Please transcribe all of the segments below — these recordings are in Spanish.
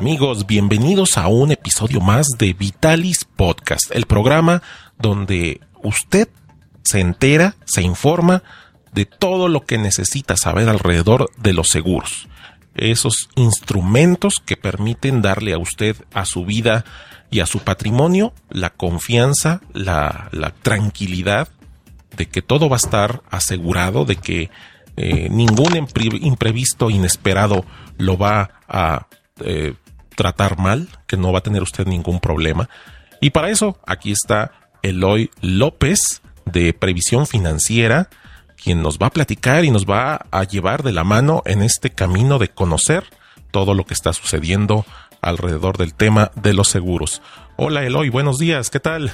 Amigos, bienvenidos a un episodio más de Vitalis Podcast, el programa donde usted se entera, se informa de todo lo que necesita saber alrededor de los seguros. Esos instrumentos que permiten darle a usted, a su vida y a su patrimonio, la confianza, la, tranquilidad de que todo va a estar asegurado, de que eh, ningún imprevisto inesperado lo va a eh, tratar mal, que no va a tener usted ningún problema. Y para eso, aquí está Eloy López de Previsión Financiera, quien nos va a platicar y nos va a llevar de la mano en este camino de conocer todo lo que está sucediendo alrededor del tema de los seguros. Hola Eloy, buenos días, ¿qué tal?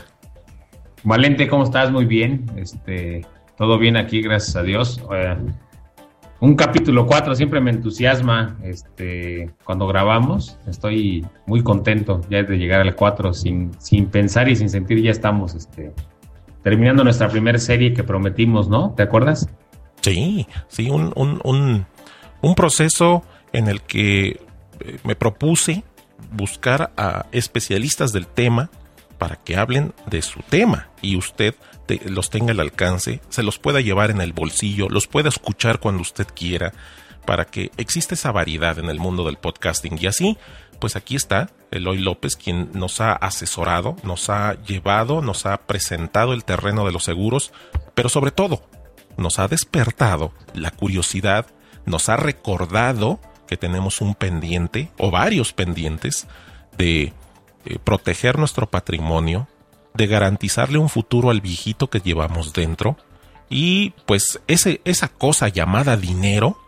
Valente, ¿cómo estás? Muy bien, este, todo bien aquí, gracias a Dios. Eh, un capítulo 4 siempre me entusiasma este, cuando grabamos. Estoy muy contento ya de llegar al 4 sin, sin pensar y sin sentir. Ya estamos este, terminando nuestra primera serie que prometimos, ¿no? ¿Te acuerdas? Sí, sí, un, un, un, un proceso en el que eh, me propuse buscar a especialistas del tema para que hablen de su tema y usted los tenga al alcance, se los pueda llevar en el bolsillo, los pueda escuchar cuando usted quiera, para que exista esa variedad en el mundo del podcasting. Y así, pues aquí está Eloy López, quien nos ha asesorado, nos ha llevado, nos ha presentado el terreno de los seguros, pero sobre todo, nos ha despertado la curiosidad, nos ha recordado que tenemos un pendiente o varios pendientes de eh, proteger nuestro patrimonio, de garantizarle un futuro al viejito que llevamos dentro. Y pues ese, esa cosa llamada dinero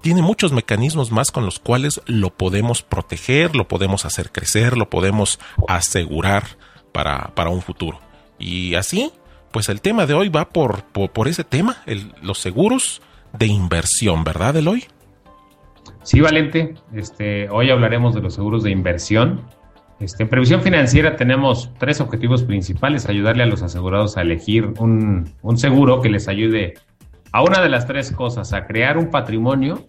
tiene muchos mecanismos más con los cuales lo podemos proteger, lo podemos hacer crecer, lo podemos asegurar para, para un futuro. Y así, pues el tema de hoy va por, por, ese tema, los seguros de inversión, ¿verdad, Eloy? Sí, Valente. Este, hoy hablaremos de los seguros de inversión. Este, en previsión financiera tenemos tres objetivos principales, ayudarle a los asegurados a elegir un, seguro que les ayude a una de las tres cosas, a crear un patrimonio,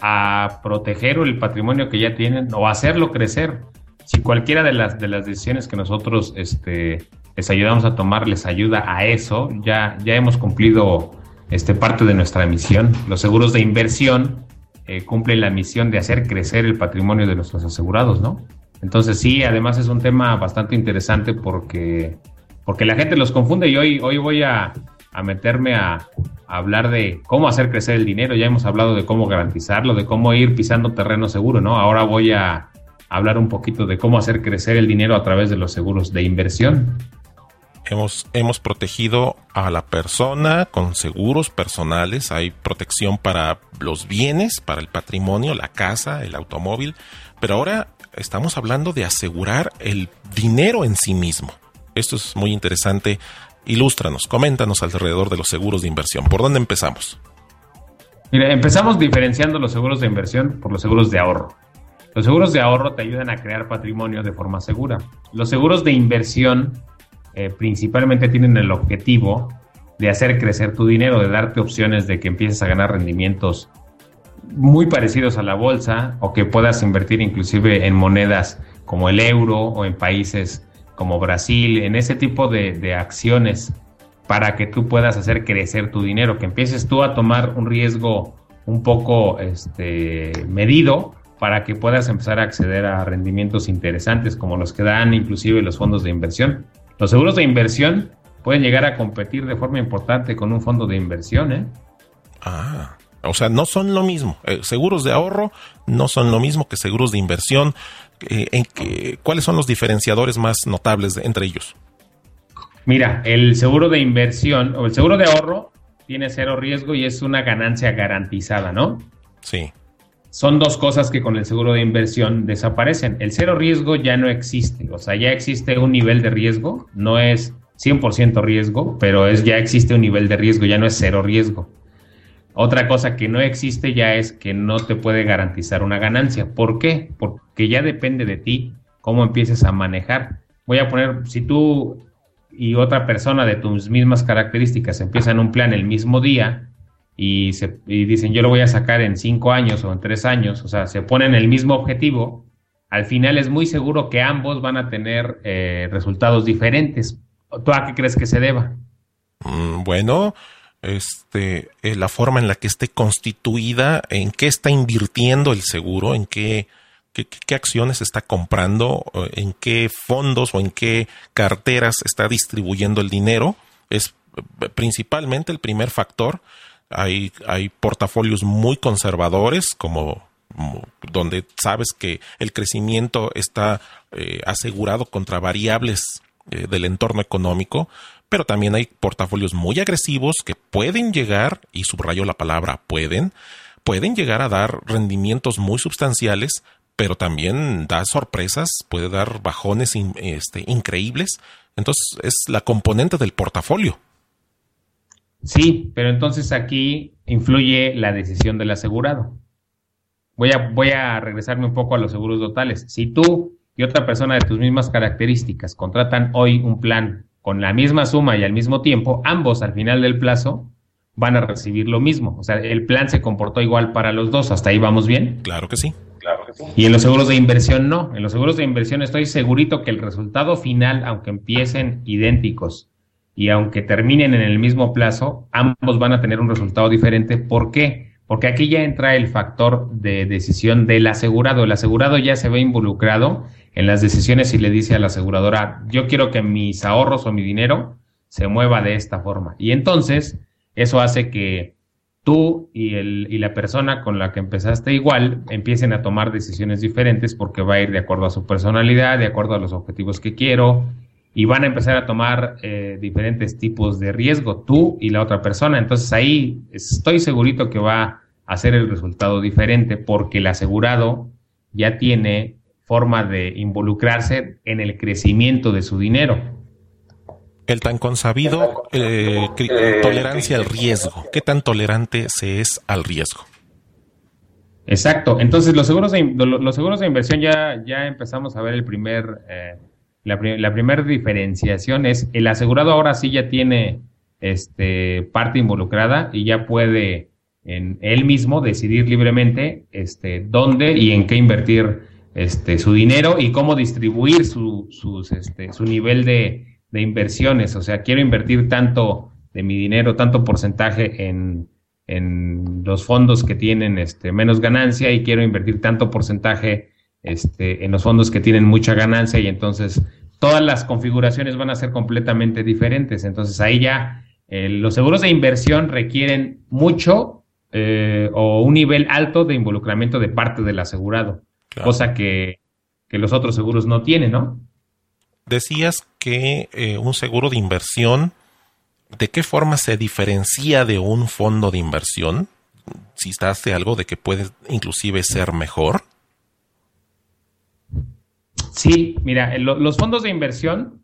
a proteger el patrimonio que ya tienen o hacerlo crecer. Si cualquiera de las, de las decisiones que nosotros este, les ayudamos a tomar les ayuda a eso, ya, ya hemos cumplido este, parte de nuestra misión. Los seguros de inversión eh, cumplen la misión de hacer crecer el patrimonio de nuestros asegurados, ¿no? Entonces sí, además es un tema bastante interesante porque, porque la gente los confunde y hoy, hoy voy a, meterme a, hablar de cómo hacer crecer el dinero. Ya hemos hablado de cómo garantizarlo, de cómo ir pisando terreno seguro, ¿no? Ahora voy a hablar un poquito de cómo hacer crecer el dinero a través de los seguros de inversión. Hemos, hemos protegido a la persona con seguros personales, hay protección para los bienes, para el patrimonio, la casa, el automóvil, pero ahora estamos hablando de asegurar el dinero en sí mismo. Esto es muy interesante. Ilústranos, coméntanos alrededor de los seguros de inversión. ¿Por dónde empezamos? Mira, empezamos diferenciando los seguros de inversión por los seguros de ahorro. Los seguros de ahorro te ayudan a crear patrimonio de forma segura. Los seguros de inversión eh, principalmente tienen el objetivo de hacer crecer tu dinero, de darte opciones de que empieces a ganar rendimientos muy parecidos a la bolsa o que puedas invertir inclusive en monedas como el euro o en países como Brasil, en ese tipo de, acciones para que tú puedas hacer crecer tu dinero, que empieces tú a tomar un riesgo un poco este, medido para que puedas empezar a acceder a rendimientos interesantes como los que dan inclusive los fondos de inversión. Los seguros de inversión pueden llegar a competir de forma importante con un fondo de inversión. ¿eh? Ah, o sea, no son lo mismo. Eh, seguros de ahorro no son lo mismo que seguros de inversión. Eh, en ¿Cuáles son los diferenciadores más notables entre ellos? Mira, el seguro de inversión o el seguro de ahorro tiene cero riesgo y es una ganancia garantizada, ¿no? Sí. Son dos cosas que con el seguro de inversión desaparecen. El cero riesgo ya no existe, o sea, ya existe un nivel de riesgo, no es 100% riesgo, pero es ya existe un nivel de riesgo, ya no es cero riesgo. Otra cosa que no existe ya es que no te puede garantizar una ganancia. ¿Por qué? Porque ya depende de ti cómo empieces a manejar. Voy a poner, si tú y otra persona de tus mismas características empiezan un plan el mismo día y, dicen yo lo voy a sacar en cinco años o en tres años, o sea, se ponen el mismo objetivo, al final es muy seguro que ambos van a tener eh, resultados diferentes. ¿Tú a qué crees que se deba? Mm, bueno, este, eh, la forma en la que esté constituida, en qué está invirtiendo el seguro, en qué, qué, acciones está comprando, en qué fondos o en qué carteras está distribuyendo el dinero, es eh, principalmente el primer factor. Hay, hay portafolios muy conservadores, como, donde sabes que el crecimiento está eh, asegurado contra variables del entorno económico, pero también hay portafolios muy agresivos que pueden llegar, y subrayo la palabra pueden, pueden llegar a dar rendimientos muy sustanciales, pero también da sorpresas, puede dar bajones este, increíbles. Entonces es la componente del portafolio. Sí, pero entonces aquí influye la decisión del asegurado. Voy a, voy a regresarme un poco a los seguros totales. Si tú y otra persona de tus mismas características contratan hoy un plan con la misma suma y al mismo tiempo, ambos al final del plazo van a recibir lo mismo. O sea, el plan se comportó igual para los dos. ¿Hasta ahí vamos bien? Claro que sí. Claro que sí. Y en los seguros de inversión no. En los seguros de inversión estoy segurito que el resultado final, aunque empiecen idénticos y aunque terminen en el mismo plazo, ambos van a tener un resultado diferente. ¿Por qué? Porque aquí ya entra el factor de decisión del asegurado. El asegurado ya se ve involucrado en las decisiones y le dice a la aseguradora, yo quiero que mis ahorros o mi dinero se mueva de esta forma. Y entonces eso hace que tú y, el, y la persona con la que empezaste igual empiecen a tomar decisiones diferentes porque va a ir de acuerdo a su personalidad, de acuerdo a los objetivos que quiero y van a empezar a tomar eh, diferentes tipos de riesgo, tú y la otra persona. Entonces ahí estoy segurito que va a ser el resultado diferente porque el asegurado ya tiene forma de involucrarse en el crecimiento de su dinero. El tan consabido eh, eh, tolerancia al riesgo. ¿Qué tan tolerante se es al riesgo? Exacto. Entonces, los seguros de, los seguros de inversión ya, ya empezamos a ver el primer, eh, la, primera diferenciación es el asegurado ahora sí ya tiene este, parte involucrada y ya puede en él mismo decidir libremente este, dónde y en qué invertir este, su dinero y cómo distribuir su, sus, este, su nivel de, inversiones. O sea, quiero invertir tanto de mi dinero, tanto porcentaje en, en los fondos que tienen este, menos ganancia y quiero invertir tanto porcentaje este, en los fondos que tienen mucha ganancia y entonces todas las configuraciones van a ser completamente diferentes. Entonces ahí ya eh, los seguros de inversión requieren mucho eh, o un nivel alto de involucramiento de parte del asegurado cosa que, los otros seguros no tienen, ¿no? Decías que eh, un seguro de inversión, ¿de qué forma se diferencia de un fondo de inversión? Si hace algo de que puede inclusive ser mejor. Sí, mira, los fondos de inversión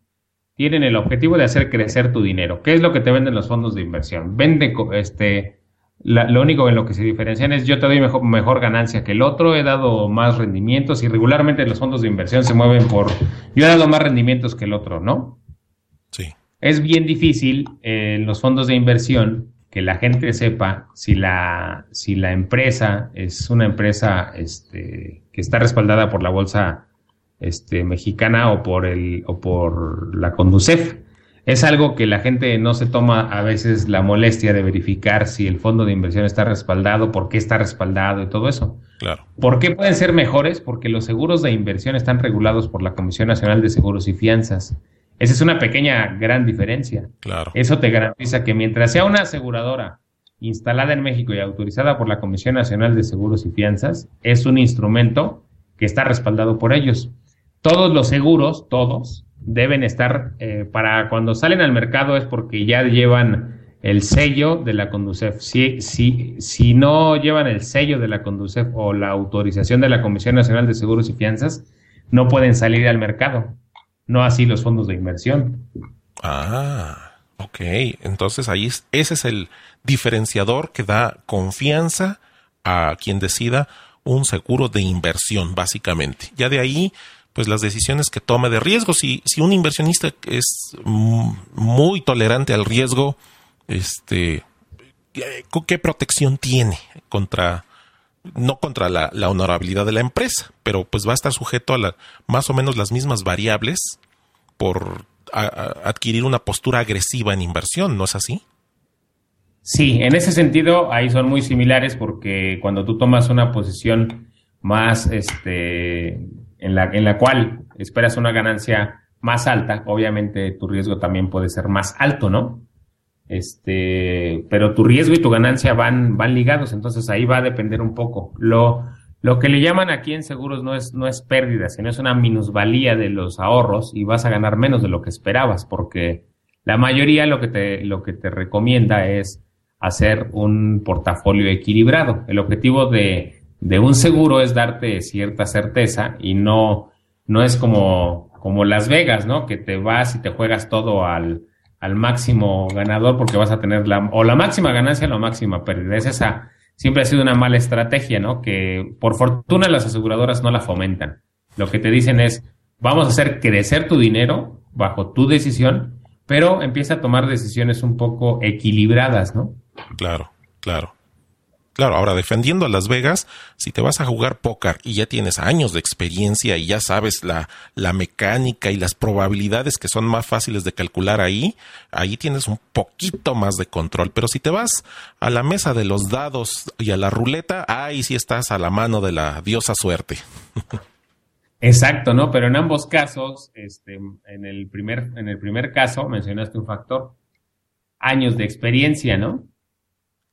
tienen el objetivo de hacer crecer tu dinero. ¿Qué es lo que te venden los fondos de inversión? Vende este, lo único en lo que se diferencian es yo te doy mejor, mejor, ganancia que el otro, he dado más rendimientos y regularmente los fondos de inversión se mueven por yo he dado más rendimientos que el otro, ¿no? Sí. Es bien difícil en los fondos de inversión que la gente sepa si la, si la empresa es una empresa este, que está respaldada por la bolsa este, mexicana o por, el, o por la Conducef es algo que la gente no se toma a veces la molestia de verificar si el fondo de inversión está respaldado, por qué está respaldado y todo eso. Claro. ¿Por qué pueden ser mejores? Porque los seguros de inversión están regulados por la Comisión Nacional de Seguros y Fianzas. Esa es una pequeña gran diferencia. Claro. Eso te garantiza que mientras sea una aseguradora instalada en México y autorizada por la Comisión Nacional de Seguros y Fianzas, es un instrumento que está respaldado por ellos. Todos los seguros, todos, deben estar, eh, para cuando salen al mercado es porque ya llevan el sello de la Conducef. Si, si, si no llevan el sello de la Conducef o la autorización de la Comisión Nacional de Seguros y Fianzas, no pueden salir al mercado. No así los fondos de inversión. Ah, ok. Entonces ahí ese es el diferenciador que da confianza a quien decida un seguro de inversión, básicamente. Ya de ahí pues las decisiones que tome de riesgo. Si, si un inversionista es muy tolerante al riesgo, este, ¿qué protección tiene contra no contra la, honorabilidad de la empresa, pero pues va a estar sujeto a la, más o menos las mismas variables por adquirir una postura agresiva en inversión, ¿no es así? Sí, en ese sentido ahí son muy similares porque cuando tú tomas una posición más, este, en la, en la cual esperas una ganancia más alta, obviamente tu riesgo también puede ser más alto, ¿no? Este, pero tu riesgo y tu ganancia van, van ligados, entonces ahí va a depender un poco. Lo, lo que le llaman aquí en seguros no es, no es pérdida, sino es una minusvalía de los ahorros y vas a ganar menos de lo que esperabas, porque la mayoría lo que te, lo que te recomienda es hacer un portafolio equilibrado. El objetivo de, de un seguro es darte cierta certeza y no, no es como, como Las Vegas, ¿no? Que te vas y te juegas todo al, al máximo ganador porque vas a tener la, o la máxima ganancia o la máxima pérdida. Es esa, siempre ha sido una mala estrategia, ¿no? Que por fortuna las aseguradoras no la fomentan. Lo que te dicen es, vamos a hacer crecer tu dinero bajo tu decisión, pero empieza a tomar decisiones un poco equilibradas, ¿no? Claro, claro. Claro, ahora defendiendo a Las Vegas, si te vas a jugar póker y ya tienes años de experiencia y ya sabes la, la mecánica y las probabilidades que son más fáciles de calcular ahí, ahí tienes un poquito más de control. Pero si te vas a la mesa de los dados y a la ruleta, ahí sí estás a la mano de la diosa suerte. Exacto, ¿no? Pero en ambos casos, este, en el primer, en el primer caso mencionaste un factor, años de experiencia, ¿no?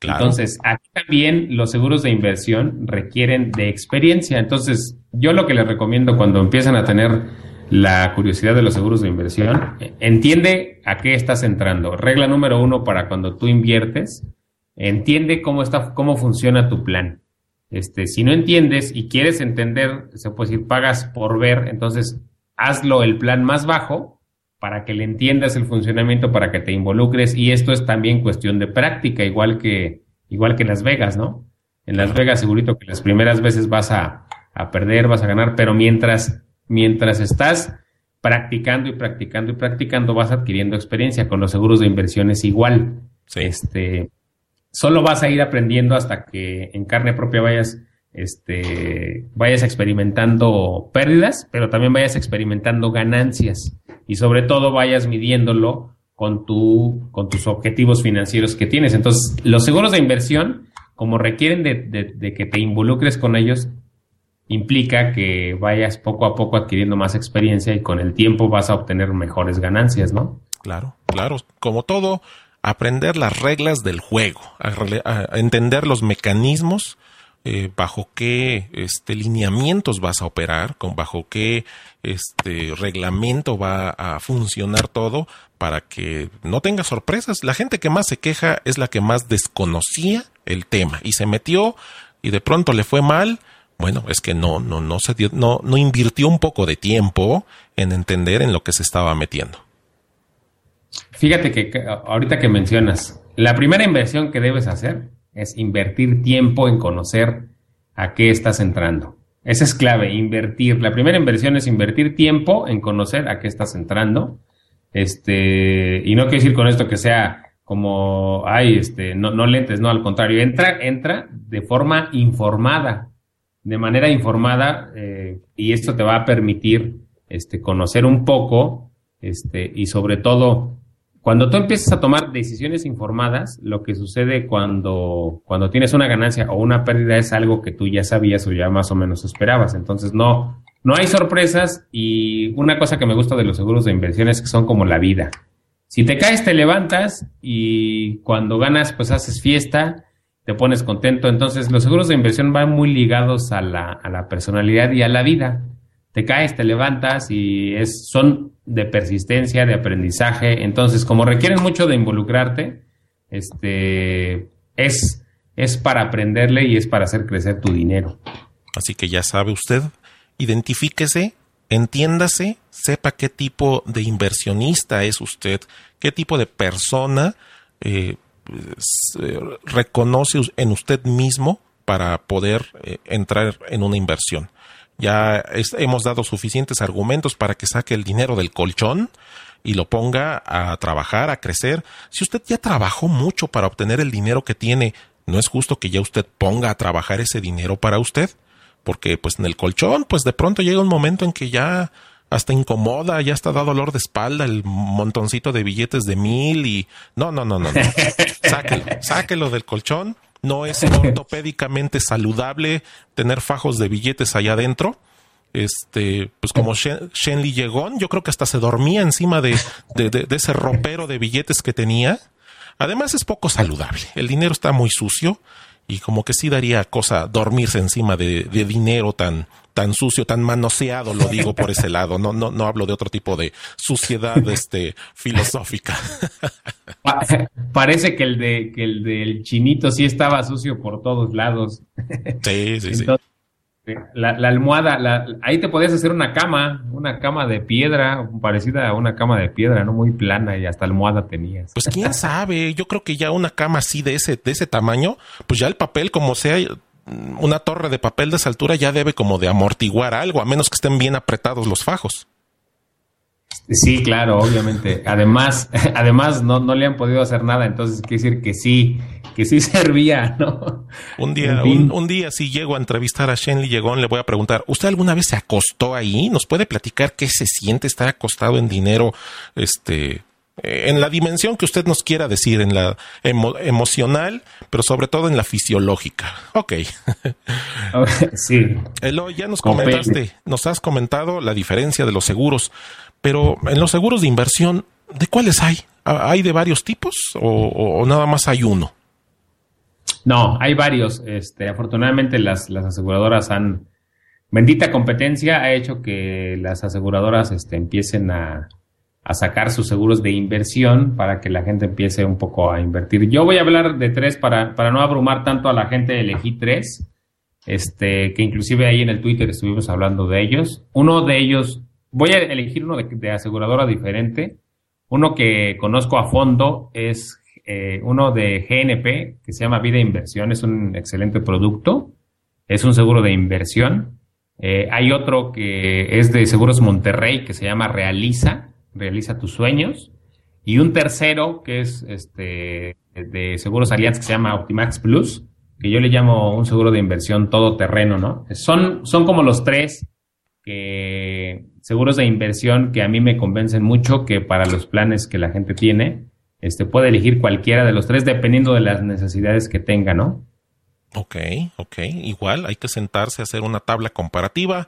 Entonces, aquí también los seguros de inversión requieren de experiencia. Entonces, yo lo que les recomiendo cuando empiezan a tener la curiosidad de los seguros de inversión, entiende a qué estás entrando. Regla número uno para cuando tú inviertes, entiende cómo está, cómo funciona tu plan. Este, si no entiendes y quieres entender, se puede decir, pagas por ver, entonces hazlo el plan más bajo para que le entiendas el funcionamiento, para que te involucres. Y esto es también cuestión de práctica, igual que, igual que en Las Vegas, ¿no? En Las Vegas segurito que las primeras veces vas a, a perder, vas a ganar, pero mientras, mientras estás practicando y practicando y practicando, vas adquiriendo experiencia. Con los seguros de inversiones igual. Este, solo vas a ir aprendiendo hasta que en carne propia vayas, este, vayas experimentando pérdidas, pero también vayas experimentando ganancias y sobre todo vayas midiéndolo con, tu, con tus objetivos financieros que tienes. Entonces, los seguros de inversión, como requieren de, que te involucres con ellos, implica que vayas poco a poco adquiriendo más experiencia y con el tiempo vas a obtener mejores ganancias, ¿no? Claro, claro. Como todo, aprender las reglas del juego, entender los mecanismos eh, bajo qué este, lineamientos vas a operar, con bajo qué este, reglamento va a funcionar todo para que no tenga sorpresas. La gente que más se queja es la que más desconocía el tema y se metió y de pronto le fue mal. Bueno, es que no, no, no se dio, no, no invirtió un poco de tiempo en entender en lo que se estaba metiendo. Fíjate que ahorita que mencionas, la primera inversión que debes hacer es invertir tiempo en conocer a qué estás entrando. Esa es clave, invertir. La primera inversión es invertir tiempo en conocer a qué estás entrando. Este, y no quiero decir con esto que sea como, ay, este, no, no lentes, no, al contrario, entra, entra de forma informada, de manera informada, eh, y esto te va a permitir, este, conocer un poco, este, y sobre todo, cuando tú empiezas a tomar decisiones informadas, lo que sucede cuando, cuando tienes una ganancia o una pérdida es algo que tú ya sabías o ya más o menos esperabas. Entonces no, no hay sorpresas y una cosa que me gusta de los seguros de inversión es que son como la vida. Si te caes, te levantas y cuando ganas, pues haces fiesta, te pones contento. Entonces los seguros de inversión van muy ligados a la, a la personalidad y a la vida te caes, te levantas y es, son de persistencia, de aprendizaje. Entonces, como requieren mucho de involucrarte, este, es, es para aprenderle y es para hacer crecer tu dinero. Así que ya sabe usted, identifíquese, entiéndase, sepa qué tipo de inversionista es usted, qué tipo de persona eh, reconoce en usted mismo para poder eh, entrar en una inversión. Ya hemos dado suficientes argumentos para que saque el dinero del colchón y lo ponga a trabajar, a crecer. Si usted ya trabajó mucho para obtener el dinero que tiene, no es justo que ya usted ponga a trabajar ese dinero para usted, porque pues en el colchón, pues de pronto llega un momento en que ya hasta incomoda, ya está da dolor de espalda el montoncito de billetes de mil y no, no, no, no, no. sáquelo, sáquelo del colchón. No es ortopédicamente saludable tener fajos de billetes allá adentro. Este, pues como Shen, Shenley llegó, yo creo que hasta se dormía encima de, de, de ese ropero de billetes que tenía. Además es poco saludable. El dinero está muy sucio y como que sí daría cosa dormirse encima de, dinero tan, tan sucio, tan manoseado, lo digo por ese lado. No, no, no hablo de otro tipo de suciedad este, filosófica. Parece que el de que el del chinito sí estaba sucio por todos lados. Sí, sí, sí. La, almohada, la, ahí te podías hacer una cama, una cama de piedra, parecida a una cama de piedra, ¿no? Muy plana y hasta almohada tenías. Pues quién sabe, yo creo que ya una cama así de ese, de ese tamaño, pues ya el papel, como sea, una torre de papel de esa altura ya debe como de amortiguar algo, a menos que estén bien apretados los fajos. Sí, claro, obviamente. Además, además no, no le han podido hacer nada, entonces quiere decir que sí, que sí servía, ¿no? Un día, un, día si llego a entrevistar a Shenley Llegón, le voy a preguntar, ¿usted alguna vez se acostó ahí? ¿Nos puede platicar qué se siente estar acostado en dinero, este, en la dimensión que usted nos quiera decir, en la emocional, pero sobre todo en la fisiológica. Ok. sí. Elo, ya nos comentaste, nos has comentado la diferencia de los seguros, pero en los seguros de inversión, ¿de cuáles hay? ¿Hay de varios tipos o, nada más hay uno? No, hay varios. Este, afortunadamente las, las aseguradoras han... Bendita competencia ha hecho que las aseguradoras este, empiecen a, a sacar sus seguros de inversión para que la gente empiece un poco a invertir. Yo voy a hablar de tres para, para no abrumar tanto a la gente, elegí tres, este, que inclusive ahí en el Twitter estuvimos hablando de ellos. Uno de ellos voy a elegir uno de, aseguradora diferente. Uno que conozco a fondo es eh, uno de GNP que se llama Vida Inversión. Es un excelente producto. Es un seguro de inversión. Eh, hay otro que es de Seguros Monterrey que se llama Realiza. Realiza tus sueños. Y un tercero que es este de Seguros Alianza que se llama Optimax Plus, que yo le llamo un seguro de inversión todoterreno, ¿no? Son, son como los tres que seguros de inversión que a mí me convencen mucho que para los planes que la gente tiene, este puede elegir cualquiera de los tres dependiendo de las necesidades que tenga, ¿no? Ok, ok. Igual hay que sentarse a hacer una tabla comparativa,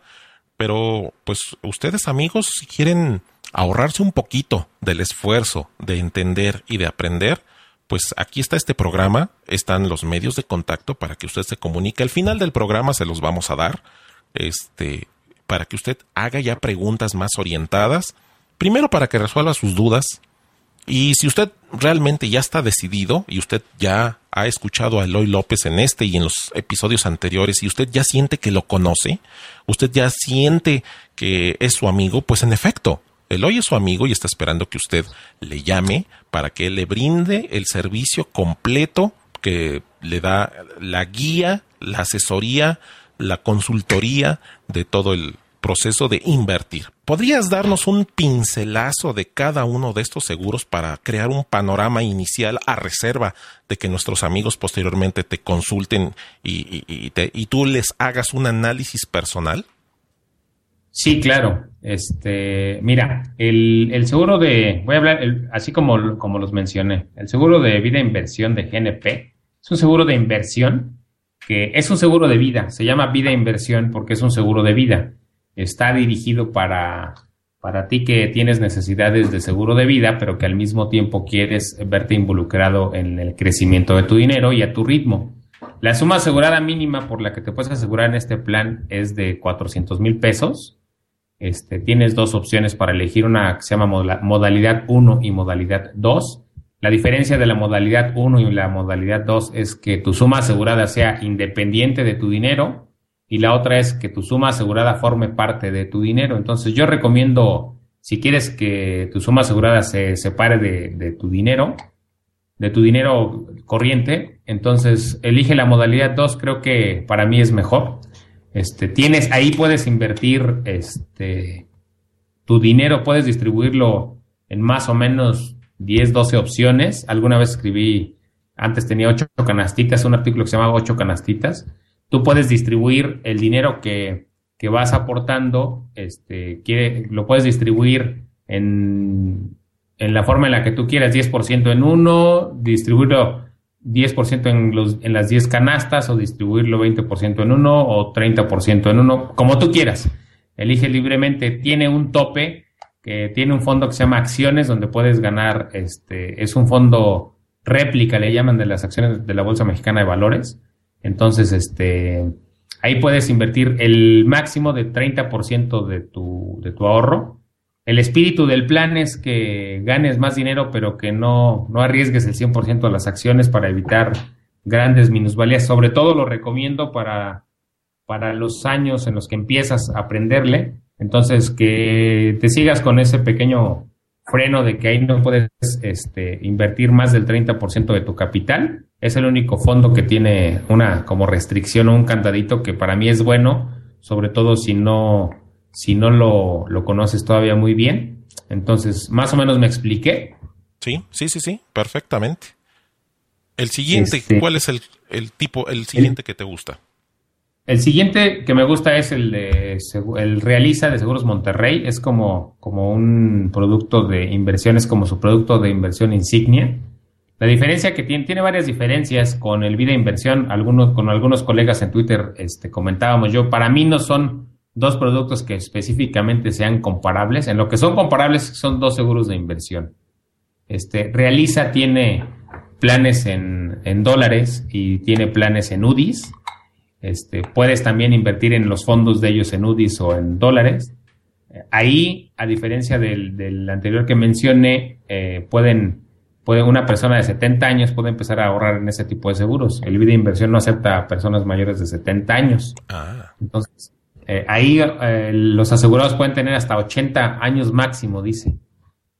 pero pues ustedes amigos, si quieren ahorrarse un poquito del esfuerzo de entender y de aprender, pues aquí está este programa, están los medios de contacto para que usted se comunique. Al final del programa se los vamos a dar. Este, para que usted haga ya preguntas más orientadas, primero para que resuelva sus dudas, y si usted realmente ya está decidido y usted ya ha escuchado a Eloy López en este y en los episodios anteriores y usted ya siente que lo conoce, usted ya siente que es su amigo, pues en efecto, Eloy es su amigo y está esperando que usted le llame para que le brinde el servicio completo que le da la guía, la asesoría, la consultoría de todo el proceso de invertir. ¿Podrías darnos un pincelazo de cada uno de estos seguros para crear un panorama inicial a reserva de que nuestros amigos posteriormente te consulten y, tú les hagas un análisis personal? Sí, claro. Este, mira, el, seguro de, voy a hablar, así como, como los mencioné, el seguro de vida e inversión de GNP es un seguro de inversión que es un seguro de vida, se llama vida e inversión porque es un seguro de vida está dirigido para, para ti que tienes necesidades de seguro de vida, pero que al mismo tiempo quieres verte involucrado en el crecimiento de tu dinero y a tu ritmo. La suma asegurada mínima por la que te puedes asegurar en este plan es de 400 mil pesos. Este, tienes dos opciones para elegir una que se llama modalidad 1 y modalidad 2. La diferencia de la modalidad 1 y la modalidad 2 es que tu suma asegurada sea independiente de tu dinero y la otra es que tu suma asegurada forme parte de tu dinero. Entonces yo recomiendo, si quieres que tu suma asegurada se separe de, tu dinero, de tu dinero corriente, entonces elige la modalidad 2, creo que para mí es mejor. Este, tienes, ahí puedes invertir este, tu dinero, puedes distribuirlo en más o menos 10, 12 opciones. Alguna vez escribí antes tenía ocho canastitas, un artículo que se llamaba ocho canastitas. Tú puedes distribuir el dinero que, que vas aportando, este, lo puedes distribuir en, en la forma en la que tú quieras, 10% en uno, distribuirlo 10% en, los, en las 10 canastas o distribuirlo 20% en uno o 30% en uno, como tú quieras. Elige libremente, tiene un tope que tiene un fondo que se llama Acciones, donde puedes ganar, este, es un fondo réplica, le llaman de las acciones de la Bolsa Mexicana de Valores. Entonces, este, ahí puedes invertir el máximo de 30% de tu, de tu ahorro. El espíritu del plan es que ganes más dinero, pero que no, no arriesgues el 100% de las acciones para evitar grandes minusvalías. Sobre todo lo recomiendo para, para los años en los que empiezas a aprenderle entonces, que te sigas con ese pequeño freno de que ahí no puedes este, invertir más del 30% de tu capital. Es el único fondo que tiene una como restricción o un candadito que para mí es bueno, sobre todo si no, si no lo, lo conoces todavía muy bien. Entonces, más o menos me expliqué. Sí, sí, sí, sí, perfectamente. El siguiente, este ¿cuál es el, el tipo, el siguiente que te gusta? El siguiente que me gusta es el de el Realiza de Seguros Monterrey. Es como, como un producto de inversión, es como su producto de inversión insignia. La diferencia que tiene, tiene varias diferencias con el Vida Inversión. Algunos, con algunos colegas en Twitter este, comentábamos yo, para mí no son dos productos que específicamente sean comparables. En lo que son comparables son dos seguros de inversión. Este, Realiza tiene planes en, en dólares y tiene planes en UDIs este, puedes también invertir en los fondos de ellos en UDIs o en dólares. Ahí, a diferencia del, anterior que mencioné, eh, pueden, puede una persona de 70 años puede empezar a ahorrar en ese tipo de seguros. El vida de inversión no acepta a personas mayores de 70 años. Ah. Entonces, eh, ahí eh, los asegurados pueden tener hasta 80 años máximo, dice.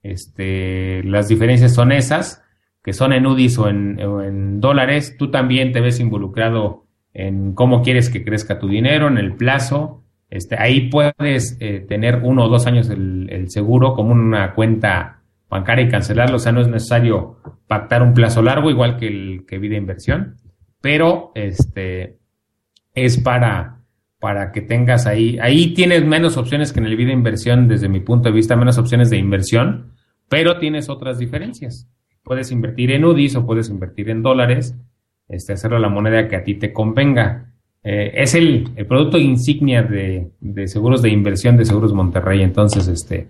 Este, las diferencias son esas, que son en UDIs o en, dólares. Tú también te ves involucrado en cómo quieres que crezca tu dinero, en el plazo. Este, ahí puedes eh, tener uno o dos años el, seguro como una cuenta bancaria y cancelarlo. O sea, no es necesario pactar un plazo largo, igual que el que vida inversión, pero este es para, para que tengas ahí. Ahí tienes menos opciones que en el vida inversión, desde mi punto de vista, menos opciones de inversión, pero tienes otras diferencias. Puedes invertir en UDIs o puedes invertir en dólares este, hacerlo la moneda que a ti te convenga. Eh, es el, producto insignia de, seguros de inversión de Seguros Monterrey. Entonces, este,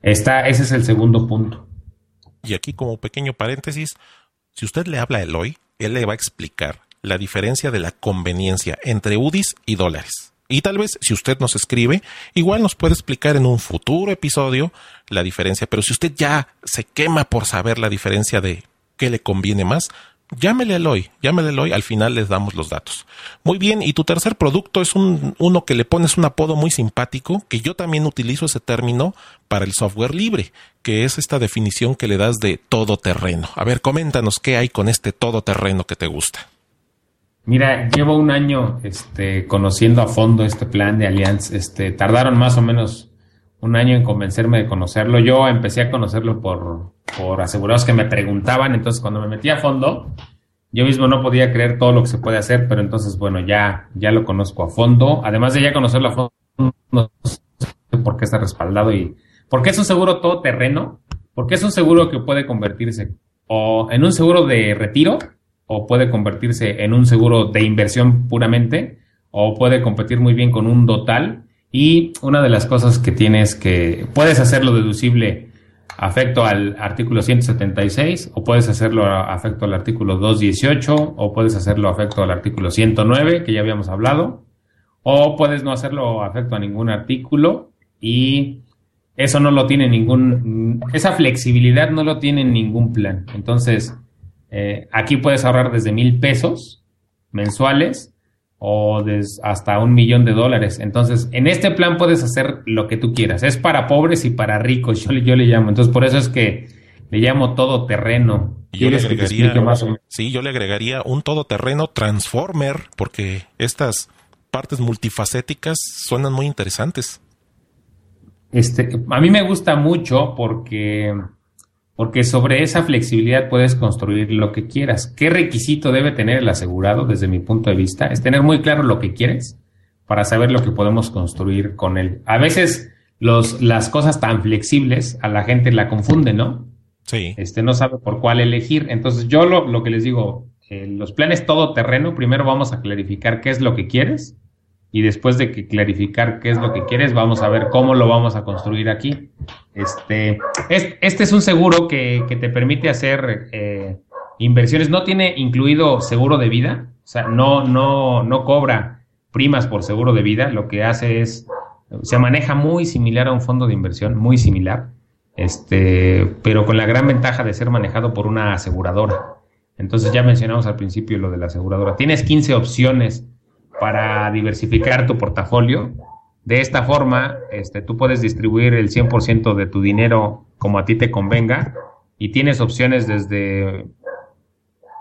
está, ese es el segundo punto. Y aquí como pequeño paréntesis, si usted le habla a Eloy, él le va a explicar la diferencia de la conveniencia entre UDIs y dólares. Y tal vez si usted nos escribe, igual nos puede explicar en un futuro episodio la diferencia. Pero si usted ya se quema por saber la diferencia de qué le conviene más, Llámele a Eloy, llámele a Eloy, al final les damos los datos. Muy bien, y tu tercer producto es un, uno que le pones un apodo muy simpático, que yo también utilizo ese término para el software libre, que es esta definición que le das de todoterreno. A ver, coméntanos qué hay con este todoterreno que te gusta. Mira, llevo un año este, conociendo a fondo este plan de Allianz. Este, tardaron más o menos un año en convencerme de conocerlo. Yo empecé a conocerlo por, por asegurados que me preguntaban, entonces cuando me metí a fondo, yo mismo no podía creer todo lo que se puede hacer, pero entonces, bueno, ya, ya lo conozco a fondo. Además de ya conocerlo a fondo, no sé por qué está respaldado y por qué es un seguro todoterreno, porque es un seguro que puede convertirse o en un seguro de retiro, o puede convertirse en un seguro de inversión puramente, o puede competir muy bien con un total y una de las cosas que tienes que puedes hacerlo deducible afecto al artículo 176 o puedes hacerlo afecto al artículo 218 o puedes hacerlo afecto al artículo 109 que ya habíamos hablado o puedes no hacerlo afecto a ningún artículo y eso no lo tiene ningún esa flexibilidad no lo tiene ningún plan. Entonces eh, aquí puedes ahorrar desde mil pesos mensuales o hasta un millón de dólares. Entonces, en este plan puedes hacer lo que tú quieras. Es para pobres y para ricos, yo, yo le llamo. Entonces, por eso es que le llamo todo terreno. Yo le agregaría, más Sí, yo le agregaría un todoterreno transformer, porque estas partes multifacéticas suenan muy interesantes. Este, a mí me gusta mucho porque porque sobre esa flexibilidad puedes construir lo que quieras. ¿Qué requisito debe tener el asegurado desde mi punto de vista? Es tener muy claro lo que quieres para saber lo que podemos construir con él. A veces los, las cosas tan flexibles a la gente la confunde, ¿no? Sí. Este no sabe por cuál elegir. Entonces yo lo, lo que les digo, eh, los planes todoterreno, primero vamos a clarificar qué es lo que quieres y después de que clarificar qué es lo que quieres, vamos a ver cómo lo vamos a construir aquí. Este, este es un seguro que, que te permite hacer eh, inversiones. No tiene incluido seguro de vida, o sea, no, no, no cobra primas por seguro de vida. Lo que hace es, se maneja muy similar a un fondo de inversión, muy similar, este, pero con la gran ventaja de ser manejado por una aseguradora. Entonces ya mencionamos al principio lo de la aseguradora. Tienes 15 opciones para diversificar tu portafolio. De esta forma, este, tú puedes distribuir el 100% de tu dinero como a ti te convenga y tienes opciones desde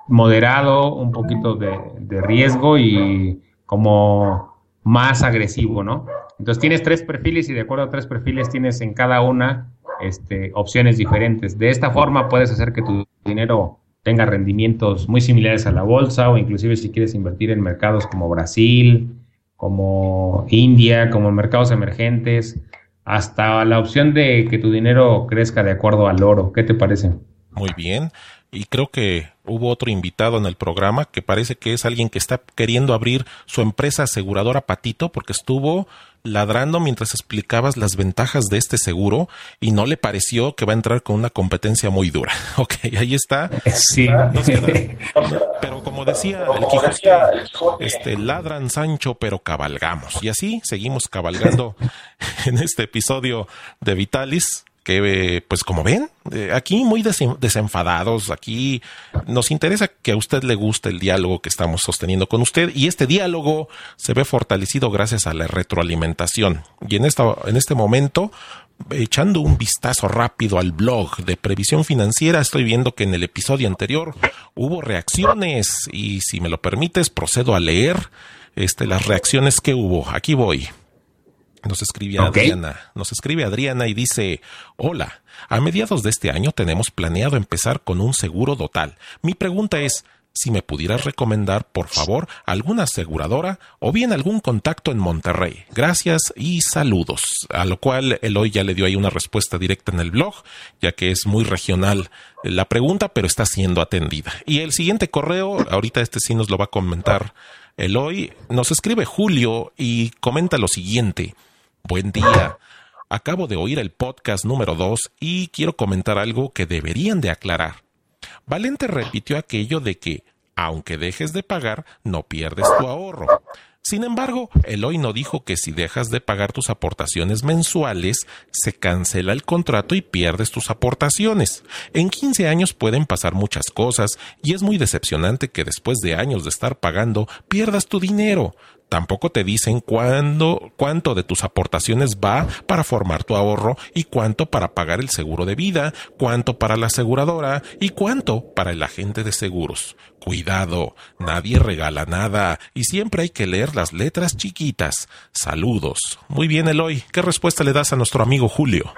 moderado, un poquito de, de riesgo y como más agresivo, ¿no? Entonces tienes tres perfiles y de acuerdo a tres perfiles tienes en cada una este, opciones diferentes. De esta forma puedes hacer que tu dinero tenga rendimientos muy similares a la bolsa o inclusive si quieres invertir en mercados como Brasil, como India, como mercados emergentes, hasta la opción de que tu dinero crezca de acuerdo al oro. ¿Qué te parece? Muy bien. Y creo que hubo otro invitado en el programa que parece que es alguien que está queriendo abrir su empresa aseguradora Patito porque estuvo ladrando mientras explicabas las ventajas de este seguro y no le pareció que va a entrar con una competencia muy dura. Ok, ahí está. Sí. pero como decía el Quijote, este, ladran Sancho, pero cabalgamos. Y así seguimos cabalgando en este episodio de Vitalis que pues como ven, eh, aquí muy desenfadados, aquí nos interesa que a usted le guste el diálogo que estamos sosteniendo con usted y este diálogo se ve fortalecido gracias a la retroalimentación. Y en, esta, en este momento, echando un vistazo rápido al blog de previsión financiera, estoy viendo que en el episodio anterior hubo reacciones y si me lo permites procedo a leer este, las reacciones que hubo. Aquí voy. Nos escribe Adriana, nos escribe Adriana y dice, hola, a mediados de este año tenemos planeado empezar con un seguro total. Mi pregunta es, si me pudieras recomendar, por favor, alguna aseguradora o bien algún contacto en Monterrey. Gracias y saludos. A lo cual Eloy ya le dio ahí una respuesta directa en el blog, ya que es muy regional la pregunta, pero está siendo atendida. Y el siguiente correo, ahorita este sí nos lo va a comentar Eloy, nos escribe Julio y comenta lo siguiente. Buen día. Acabo de oír el podcast número 2 y quiero comentar algo que deberían de aclarar. Valente repitió aquello de que, aunque dejes de pagar, no pierdes tu ahorro. Sin embargo, Eloy no dijo que si dejas de pagar tus aportaciones mensuales, se cancela el contrato y pierdes tus aportaciones. En 15 años pueden pasar muchas cosas y es muy decepcionante que después de años de estar pagando pierdas tu dinero. Tampoco te dicen cuándo, cuánto de tus aportaciones va para formar tu ahorro y cuánto para pagar el seguro de vida, cuánto para la aseguradora y cuánto para el agente de seguros. Cuidado, nadie regala nada y siempre hay que leer las letras chiquitas. Saludos. Muy bien, Eloy. ¿Qué respuesta le das a nuestro amigo Julio?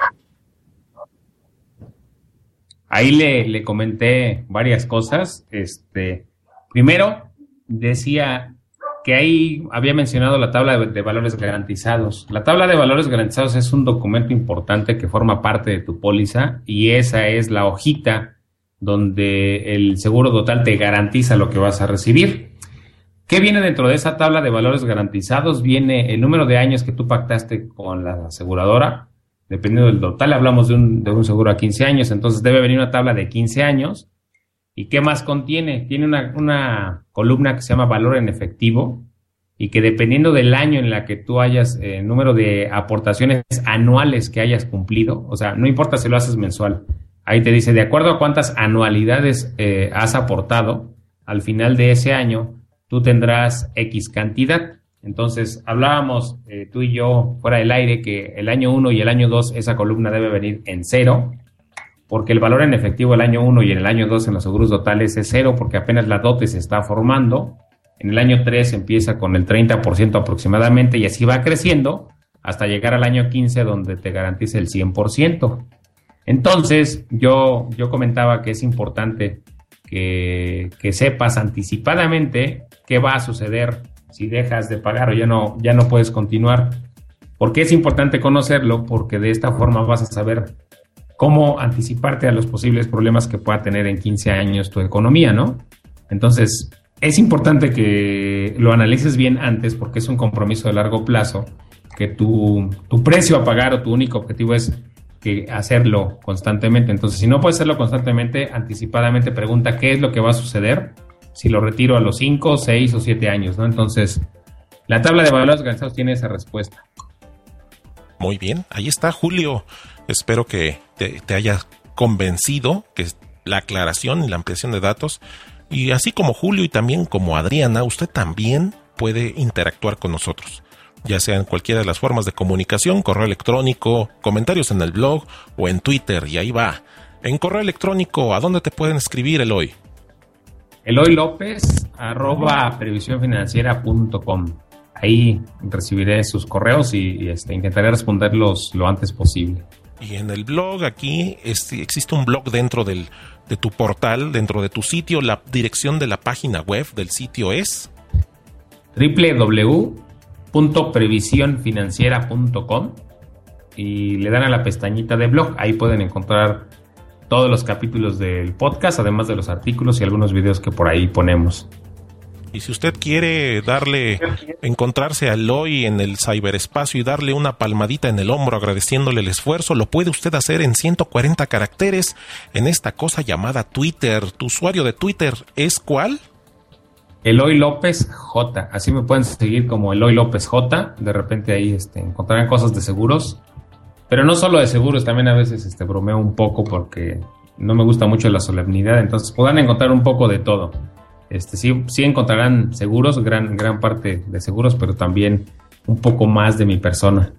Ahí le, le comenté varias cosas. Este, primero, decía que ahí había mencionado la tabla de, valores garantizados. La tabla de valores garantizados es un documento importante que forma parte de tu póliza y esa es la hojita donde el seguro total te garantiza lo que vas a recibir. ¿Qué viene dentro de esa tabla de valores garantizados? Viene el número de años que tú pactaste con la aseguradora. Dependiendo del total, hablamos de un, de un seguro a 15 años, entonces debe venir una tabla de 15 años ¿Y qué más contiene? Tiene una, columna que se llama valor en efectivo y que dependiendo del año en la que tú hayas, el eh, número de aportaciones anuales que hayas cumplido, o sea, no importa si lo haces mensual, ahí te dice, de acuerdo a cuántas anualidades eh, has aportado, al final de ese año tú tendrás X cantidad. Entonces, hablábamos eh, tú y yo fuera del aire que el año 1 y el año 2 esa columna debe venir en cero porque el valor en efectivo el año 1 y en el año 2 en los seguros totales es cero, porque apenas la dote se está formando. En el año 3 empieza con el 30% aproximadamente y así va creciendo hasta llegar al año 15 donde te garantiza el 100%. Entonces, yo, yo comentaba que es importante que, que, sepas anticipadamente qué va a suceder si dejas de pagar o ya no, ya no puedes continuar. ¿Por qué es importante conocerlo? Porque de esta forma vas a saber cómo anticiparte a los posibles problemas que pueda tener en 15 años tu economía, ¿no? Entonces, es importante que lo analices bien antes porque es un compromiso de largo plazo, que tu, tu precio a pagar o tu único objetivo es que hacerlo constantemente. Entonces, si no puedes hacerlo constantemente, anticipadamente pregunta qué es lo que va a suceder si lo retiro a los 5, 6 o 7 años, ¿no? Entonces, la tabla de valores organizados tiene esa respuesta. Muy bien, ahí está Julio. Espero que te, te haya convencido que la aclaración y la ampliación de datos y así como Julio y también como Adriana, usted también puede interactuar con nosotros, ya sea en cualquiera de las formas de comunicación, correo electrónico, comentarios en el blog o en Twitter, y ahí va. En correo electrónico, ¿a dónde te pueden escribir, Eloy? Eloy López, arroba previsiónfinanciera.com. Ahí recibiré sus correos y, este, intentaré responderlos lo antes posible. Y en el blog aquí existe un blog dentro del de tu portal, dentro de tu sitio, la dirección de la página web del sitio es www.previsionfinanciera.com y le dan a la pestañita de blog, ahí pueden encontrar todos los capítulos del podcast, además de los artículos y algunos videos que por ahí ponemos. Y si usted quiere darle, encontrarse a Eloy en el ciberespacio y darle una palmadita en el hombro agradeciéndole el esfuerzo, lo puede usted hacer en 140 caracteres en esta cosa llamada Twitter. ¿Tu usuario de Twitter es cuál? Eloy López J. Así me pueden seguir como Eloy López J. De repente ahí este, encontrarán cosas de seguros. Pero no solo de seguros, también a veces este, bromeo un poco porque no me gusta mucho la solemnidad. Entonces podrán encontrar un poco de todo. Este, sí, sí encontrarán seguros, gran, gran parte de seguros, pero también un poco más de mi persona.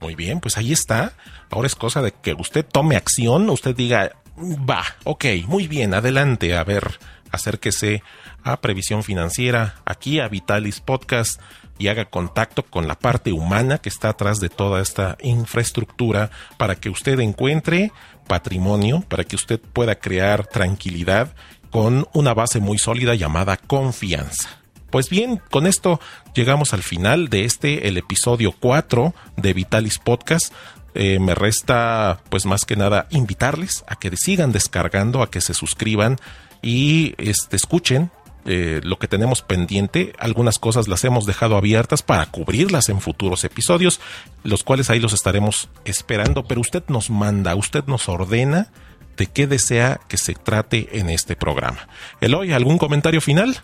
Muy bien, pues ahí está. Ahora es cosa de que usted tome acción, usted diga, va, ok, muy bien, adelante, a ver, acérquese a Previsión Financiera, aquí a Vitalis Podcast y haga contacto con la parte humana que está atrás de toda esta infraestructura para que usted encuentre patrimonio, para que usted pueda crear tranquilidad con una base muy sólida llamada confianza. Pues bien, con esto llegamos al final de este, el episodio 4 de Vitalis Podcast. Eh, me resta, pues más que nada, invitarles a que sigan descargando, a que se suscriban y este, escuchen eh, lo que tenemos pendiente. Algunas cosas las hemos dejado abiertas para cubrirlas en futuros episodios, los cuales ahí los estaremos esperando, pero usted nos manda, usted nos ordena de qué desea que se trate en este programa. Eloy, ¿algún comentario final?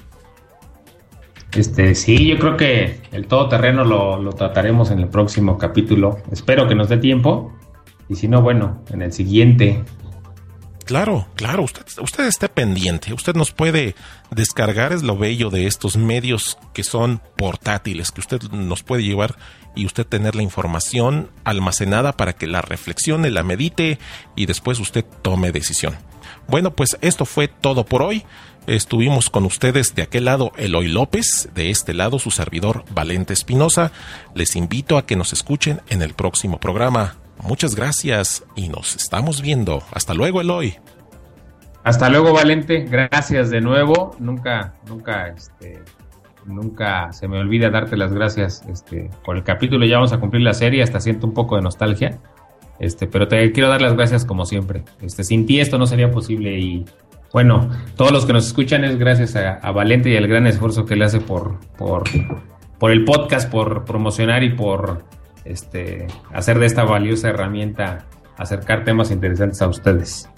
Este, sí, yo creo que el todoterreno lo, lo trataremos en el próximo capítulo. Espero que nos dé tiempo. Y si no, bueno, en el siguiente Claro, claro, usted, usted esté pendiente, usted nos puede descargar, es lo bello de estos medios que son portátiles, que usted nos puede llevar y usted tener la información almacenada para que la reflexione, la medite y después usted tome decisión. Bueno, pues esto fue todo por hoy. Estuvimos con ustedes de aquel lado Eloy López, de este lado su servidor Valente Espinosa. Les invito a que nos escuchen en el próximo programa. Muchas gracias y nos estamos viendo. Hasta luego, Eloy. Hasta luego, Valente. Gracias de nuevo. Nunca, nunca, este, nunca se me olvida darte las gracias este, por el capítulo. Ya vamos a cumplir la serie. Hasta siento un poco de nostalgia. Este, pero te quiero dar las gracias como siempre. Este, sin ti esto no sería posible y bueno, todos los que nos escuchan es gracias a, Valente y al gran esfuerzo que le hace por, por, por el podcast, por promocionar y por este, hacer de esta valiosa herramienta acercar temas interesantes a ustedes.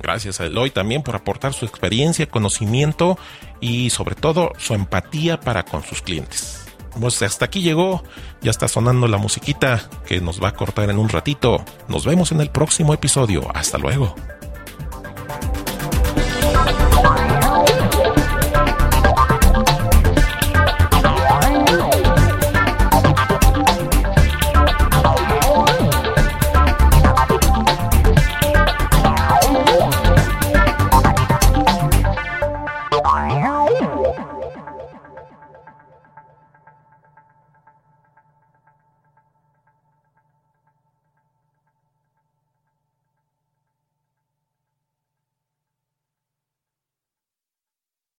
Gracias a Eloy también por aportar su experiencia, conocimiento y sobre todo su empatía para con sus clientes. Pues hasta aquí llegó, ya está sonando la musiquita que nos va a cortar en un ratito. Nos vemos en el próximo episodio. Hasta luego.